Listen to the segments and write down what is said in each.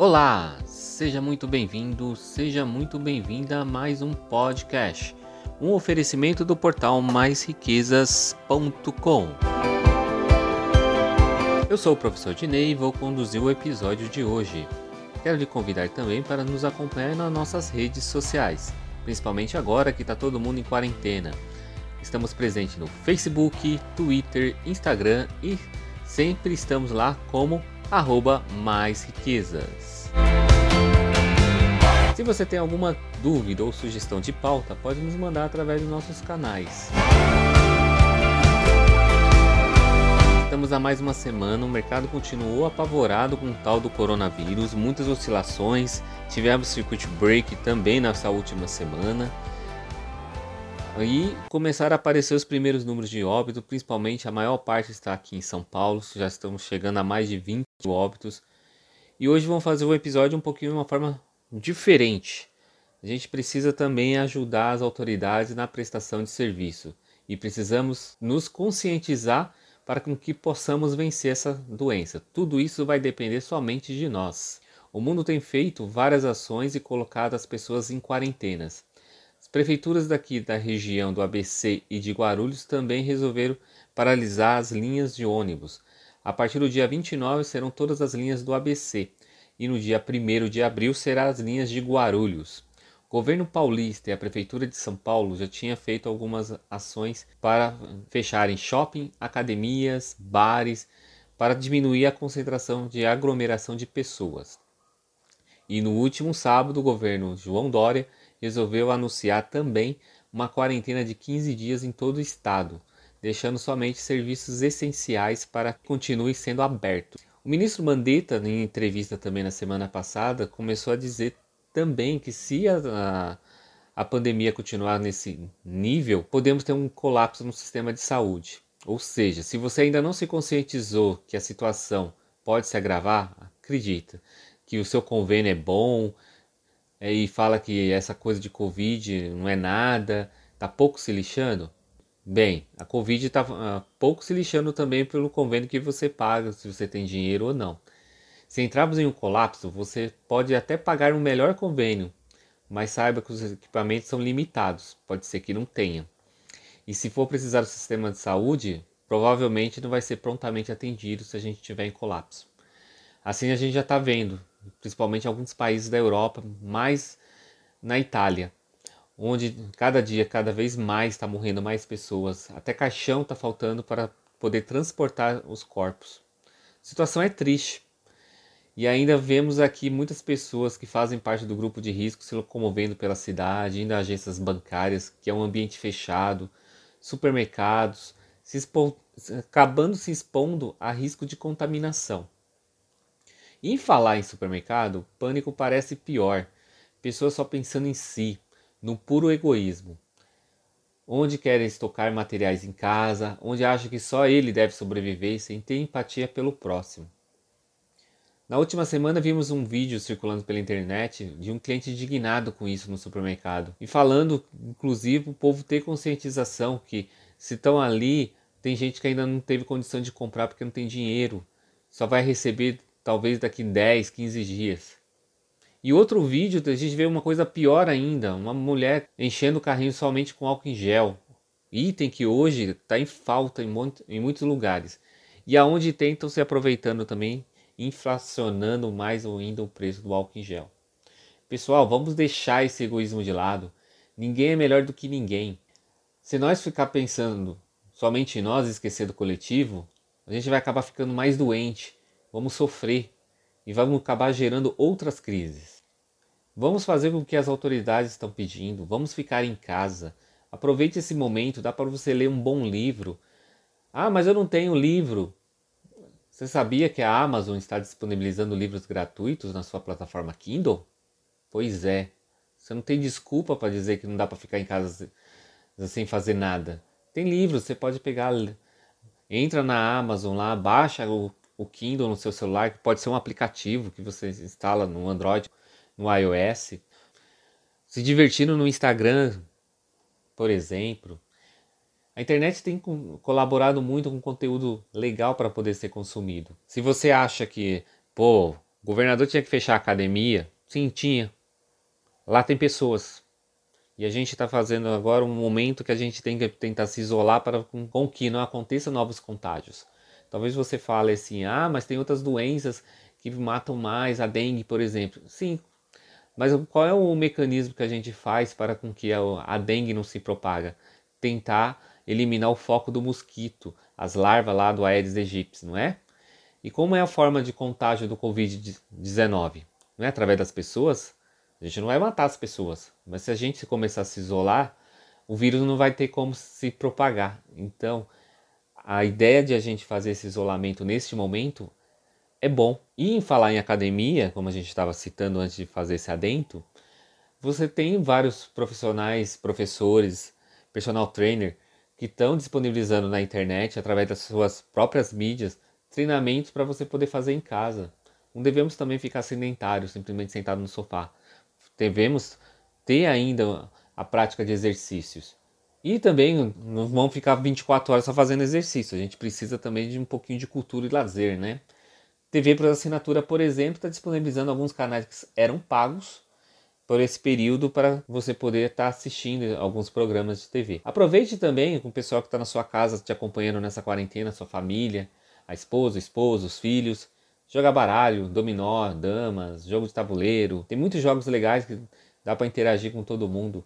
Olá, seja muito bem-vindo, seja muito bem-vinda a mais um podcast, um oferecimento do portal maisriquezas.com. Eu sou o professor Dinei e vou conduzir o episódio de hoje. Quero lhe convidar também para nos acompanhar nas nossas redes sociais, principalmente agora que está todo mundo em quarentena. Estamos presentes no Facebook, Twitter, Instagram e sempre estamos lá como arroba mais riquezas. Se você tem alguma dúvida ou sugestão de pauta, pode nos mandar através dos nossos canais. Estamos há mais uma semana, o mercado continuou apavorado com o tal do coronavírus, muitas oscilações, tivemos circuit break também nessa última semana. E começaram a aparecer os primeiros números de óbito, principalmente a maior parte está aqui em São Paulo, já estamos chegando a mais de 20 óbitos. E hoje vamos fazer o episódio um pouquinho de uma forma diferente. A gente precisa também ajudar as autoridades na prestação de serviço e precisamos nos conscientizar para que possamos vencer essa doença. Tudo isso vai depender somente de nós. O mundo tem feito várias ações e colocado as pessoas em quarentenas. As prefeituras daqui da região do ABC e de Guarulhos também resolveram paralisar as linhas de ônibus. A partir do dia 29 serão todas as linhas do ABC e no dia 1 de abril serão as linhas de Guarulhos. O governo paulista e a prefeitura de São Paulo já tinha feito algumas ações para fecharem shopping, academias, bares, para diminuir a concentração de aglomeração de pessoas. E no último sábado, o governo João Dória resolveu anunciar também uma quarentena de 15 dias em todo o estado, deixando somente serviços essenciais para que continuem sendo abertos. O ministro Mandetta, em entrevista também na semana passada, começou a dizer também que se a, a pandemia continuar nesse nível, podemos ter um colapso no sistema de saúde. Ou seja, se você ainda não se conscientizou que a situação pode se agravar, acredita que o seu convênio é bom, é, e fala que essa coisa de Covid não é nada, tá pouco se lixando. Bem, a Covid está uh, ah, pouco se lixando também pelo convênio que você paga, se você tem dinheiro ou não. Se entrarmos em um colapso, você pode até pagar um melhor convênio, mas saiba que os equipamentos são limitados, pode ser que não tenha. E se for precisar do sistema de saúde, provavelmente não vai ser prontamente atendido se a gente estiver em colapso. Assim a gente já está vendo principalmente em alguns países da Europa, mais na Itália, onde cada dia, cada vez mais está morrendo mais pessoas. Até caixão está faltando para poder transportar os corpos. A situação é triste. E ainda vemos aqui muitas pessoas que fazem parte do grupo de risco se locomovendo pela cidade, indo a agências bancárias, que é um ambiente fechado, supermercados, se expo... acabando se expondo a risco de contaminação. Em falar em supermercado, pânico parece pior. Pessoas só pensando em si, no puro egoísmo. Onde querem estocar materiais em casa, onde acham que só ele deve sobreviver sem ter empatia pelo próximo. Na última semana vimos um vídeo circulando pela internet de um cliente indignado com isso no supermercado e falando, inclusive, o povo ter conscientização que se estão ali, tem gente que ainda não teve condição de comprar porque não tem dinheiro, só vai receber talvez daqui 10, 15 dias. E outro vídeo a gente vê uma coisa pior ainda, uma mulher enchendo o carrinho somente com álcool em gel, item que hoje está em falta em, em muitos lugares. E aonde estão se aproveitando também, inflacionando mais ainda o preço do álcool em gel. Pessoal, vamos deixar esse egoísmo de lado. Ninguém é melhor do que ninguém. Se nós ficar pensando somente em nós esquecer do coletivo, a gente vai acabar ficando mais doente vamos sofrer e vamos acabar gerando outras crises. Vamos fazer o que as autoridades estão pedindo, vamos ficar em casa. Aproveite esse momento, dá para você ler um bom livro. Ah, mas eu não tenho livro. Você sabia que a Amazon está disponibilizando livros gratuitos na sua plataforma Kindle? Pois é. Você não tem desculpa para dizer que não dá para ficar em casa sem fazer nada. Tem livros, você pode pegar, entra na Amazon lá, baixa o o Kindle no seu celular, que pode ser um aplicativo que você instala no Android, no iOS. Se divertindo no Instagram, por exemplo. A internet tem colaborado muito com conteúdo legal para poder ser consumido. Se você acha que, pô, O governador tinha que fechar a academia? Sim, tinha. Lá tem pessoas. E a gente está fazendo agora um momento que a gente tem que tentar se isolar para com que não aconteça novos contágios. Talvez você fale assim, ah, mas tem outras doenças que matam mais, a dengue, por exemplo. Sim, mas qual é o mecanismo que a gente faz para com que a dengue não se propaga? Tentar eliminar o foco do mosquito, as larvas lá do Aedes aegypti, não é? E como é a forma de contágio do Covid-19? Não é através das pessoas? A gente não vai matar as pessoas, mas se a gente começar a se isolar, o vírus não vai ter como se propagar. Então, a ideia de a gente fazer esse isolamento neste momento é bom. E em falar em academia, como a gente estava citando antes de fazer esse adentro, você tem vários profissionais, professores, personal trainer que estão disponibilizando na internet, através das suas próprias mídias, treinamentos para você poder fazer em casa. Não devemos também ficar sedentários, simplesmente sentado no sofá devemos ter ainda a prática de exercícios. E também não vamos ficar 24 horas só fazendo exercício, a gente precisa também de um pouquinho de cultura e lazer, né? TV por assinatura, por exemplo, está disponibilizando alguns canais que eram pagos por esse período para você poder estar tá assistindo alguns programas de TV. Aproveite também com o pessoal que está na sua casa te acompanhando nessa quarentena, sua família, a esposa, esposo, os filhos. Jogar baralho, dominó, damas, jogo de tabuleiro. Tem muitos jogos legais que dá para interagir com todo mundo.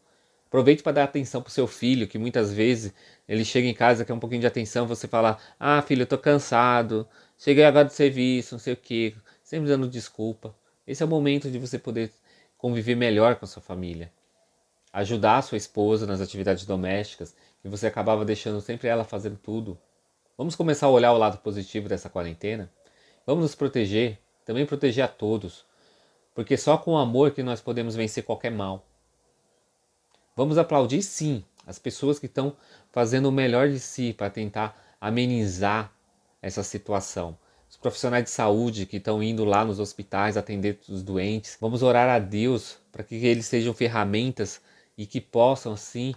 Aproveite para dar atenção pro seu filho, que muitas vezes ele chega em casa quer um pouquinho de atenção, você fala: "Ah, filho, eu tô cansado. Cheguei agora do serviço, não sei o quê", sempre dando desculpa. Esse é o momento de você poder conviver melhor com a sua família. Ajudar a sua esposa nas atividades domésticas, que você acabava deixando sempre ela fazendo tudo. Vamos começar a olhar o lado positivo dessa quarentena? Vamos nos proteger, também proteger a todos, porque só com o amor que nós podemos vencer qualquer mal. Vamos aplaudir sim as pessoas que estão fazendo o melhor de si para tentar amenizar essa situação. Os profissionais de saúde que estão indo lá nos hospitais atender os doentes. Vamos orar a Deus para que eles sejam ferramentas e que possam assim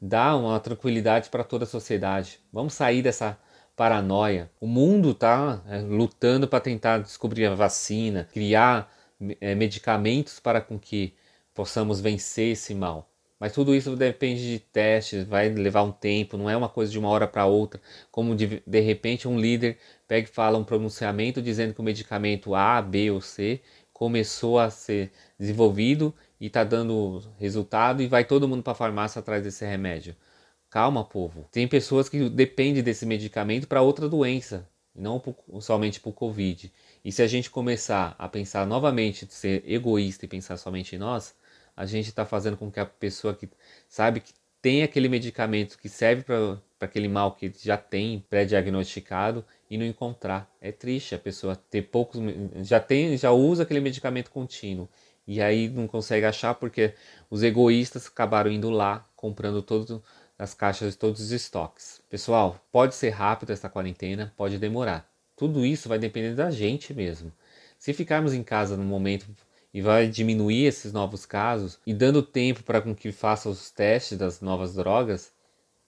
dar uma tranquilidade para toda a sociedade. Vamos sair dessa paranoia. O mundo está é, lutando para tentar descobrir a vacina, criar é, medicamentos para com que possamos vencer esse mal. Mas tudo isso depende de testes, vai levar um tempo, não é uma coisa de uma hora para outra. Como de, de repente um líder pega e fala um pronunciamento dizendo que o medicamento A, B ou C começou a ser desenvolvido e está dando resultado e vai todo mundo para a farmácia atrás desse remédio. Calma, povo. Tem pessoas que dependem desse medicamento para outra doença, não somente para o Covid. E se a gente começar a pensar novamente, ser egoísta e pensar somente em nós, a gente está fazendo com que a pessoa que sabe que tem aquele medicamento que serve para aquele mal que já tem pré-diagnosticado e não encontrar. É triste a pessoa ter poucos, já tem, já usa aquele medicamento contínuo e aí não consegue achar porque os egoístas acabaram indo lá comprando todo das caixas todos os estoques. Pessoal, pode ser rápido essa quarentena, pode demorar. Tudo isso vai depender da gente mesmo. Se ficarmos em casa no momento e vai diminuir esses novos casos e dando tempo para com que faça os testes das novas drogas,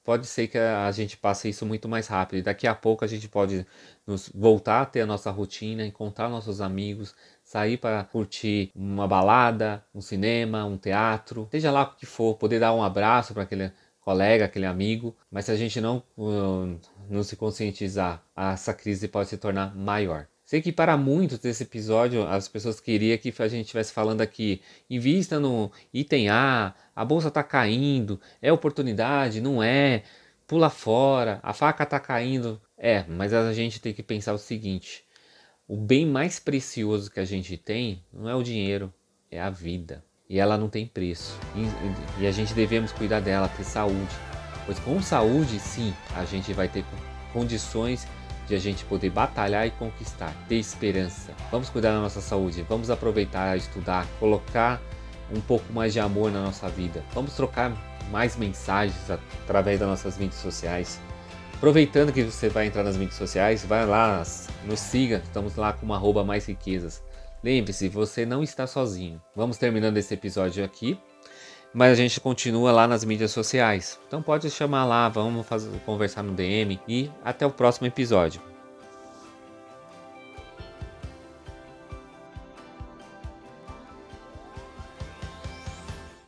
pode ser que a gente passe isso muito mais rápido. E daqui a pouco a gente pode nos voltar a ter a nossa rotina, encontrar nossos amigos, sair para curtir uma balada, um cinema, um teatro, seja lá o que for, poder dar um abraço para aquele colega, aquele amigo, mas se a gente não, uh, não se conscientizar, essa crise pode se tornar maior. Sei que para muitos desse episódio as pessoas queriam que a gente estivesse falando aqui, invista no item A, a bolsa está caindo, é oportunidade, não é, pula fora, a faca está caindo. É, mas a gente tem que pensar o seguinte: o bem mais precioso que a gente tem não é o dinheiro, é a vida e ela não tem preço. E, e, a gente devemos cuidar dela, ter saúde. Pois com saúde, sim, a gente vai ter condições de a gente poder batalhar e conquistar, ter esperança. Vamos cuidar da nossa saúde, vamos aproveitar, estudar, colocar um pouco mais de amor na nossa vida. Vamos trocar mais mensagens através das nossas mídias sociais. Aproveitando que você vai entrar nas mídias sociais, vai lá, nos siga, estamos lá com uma arroba mais riquezas. Lembre-se, você não está sozinho. Vamos terminando esse episódio aqui, mas a gente continua lá nas mídias sociais. Então pode chamar lá, vamos fazer, conversar no DM e até o próximo episódio.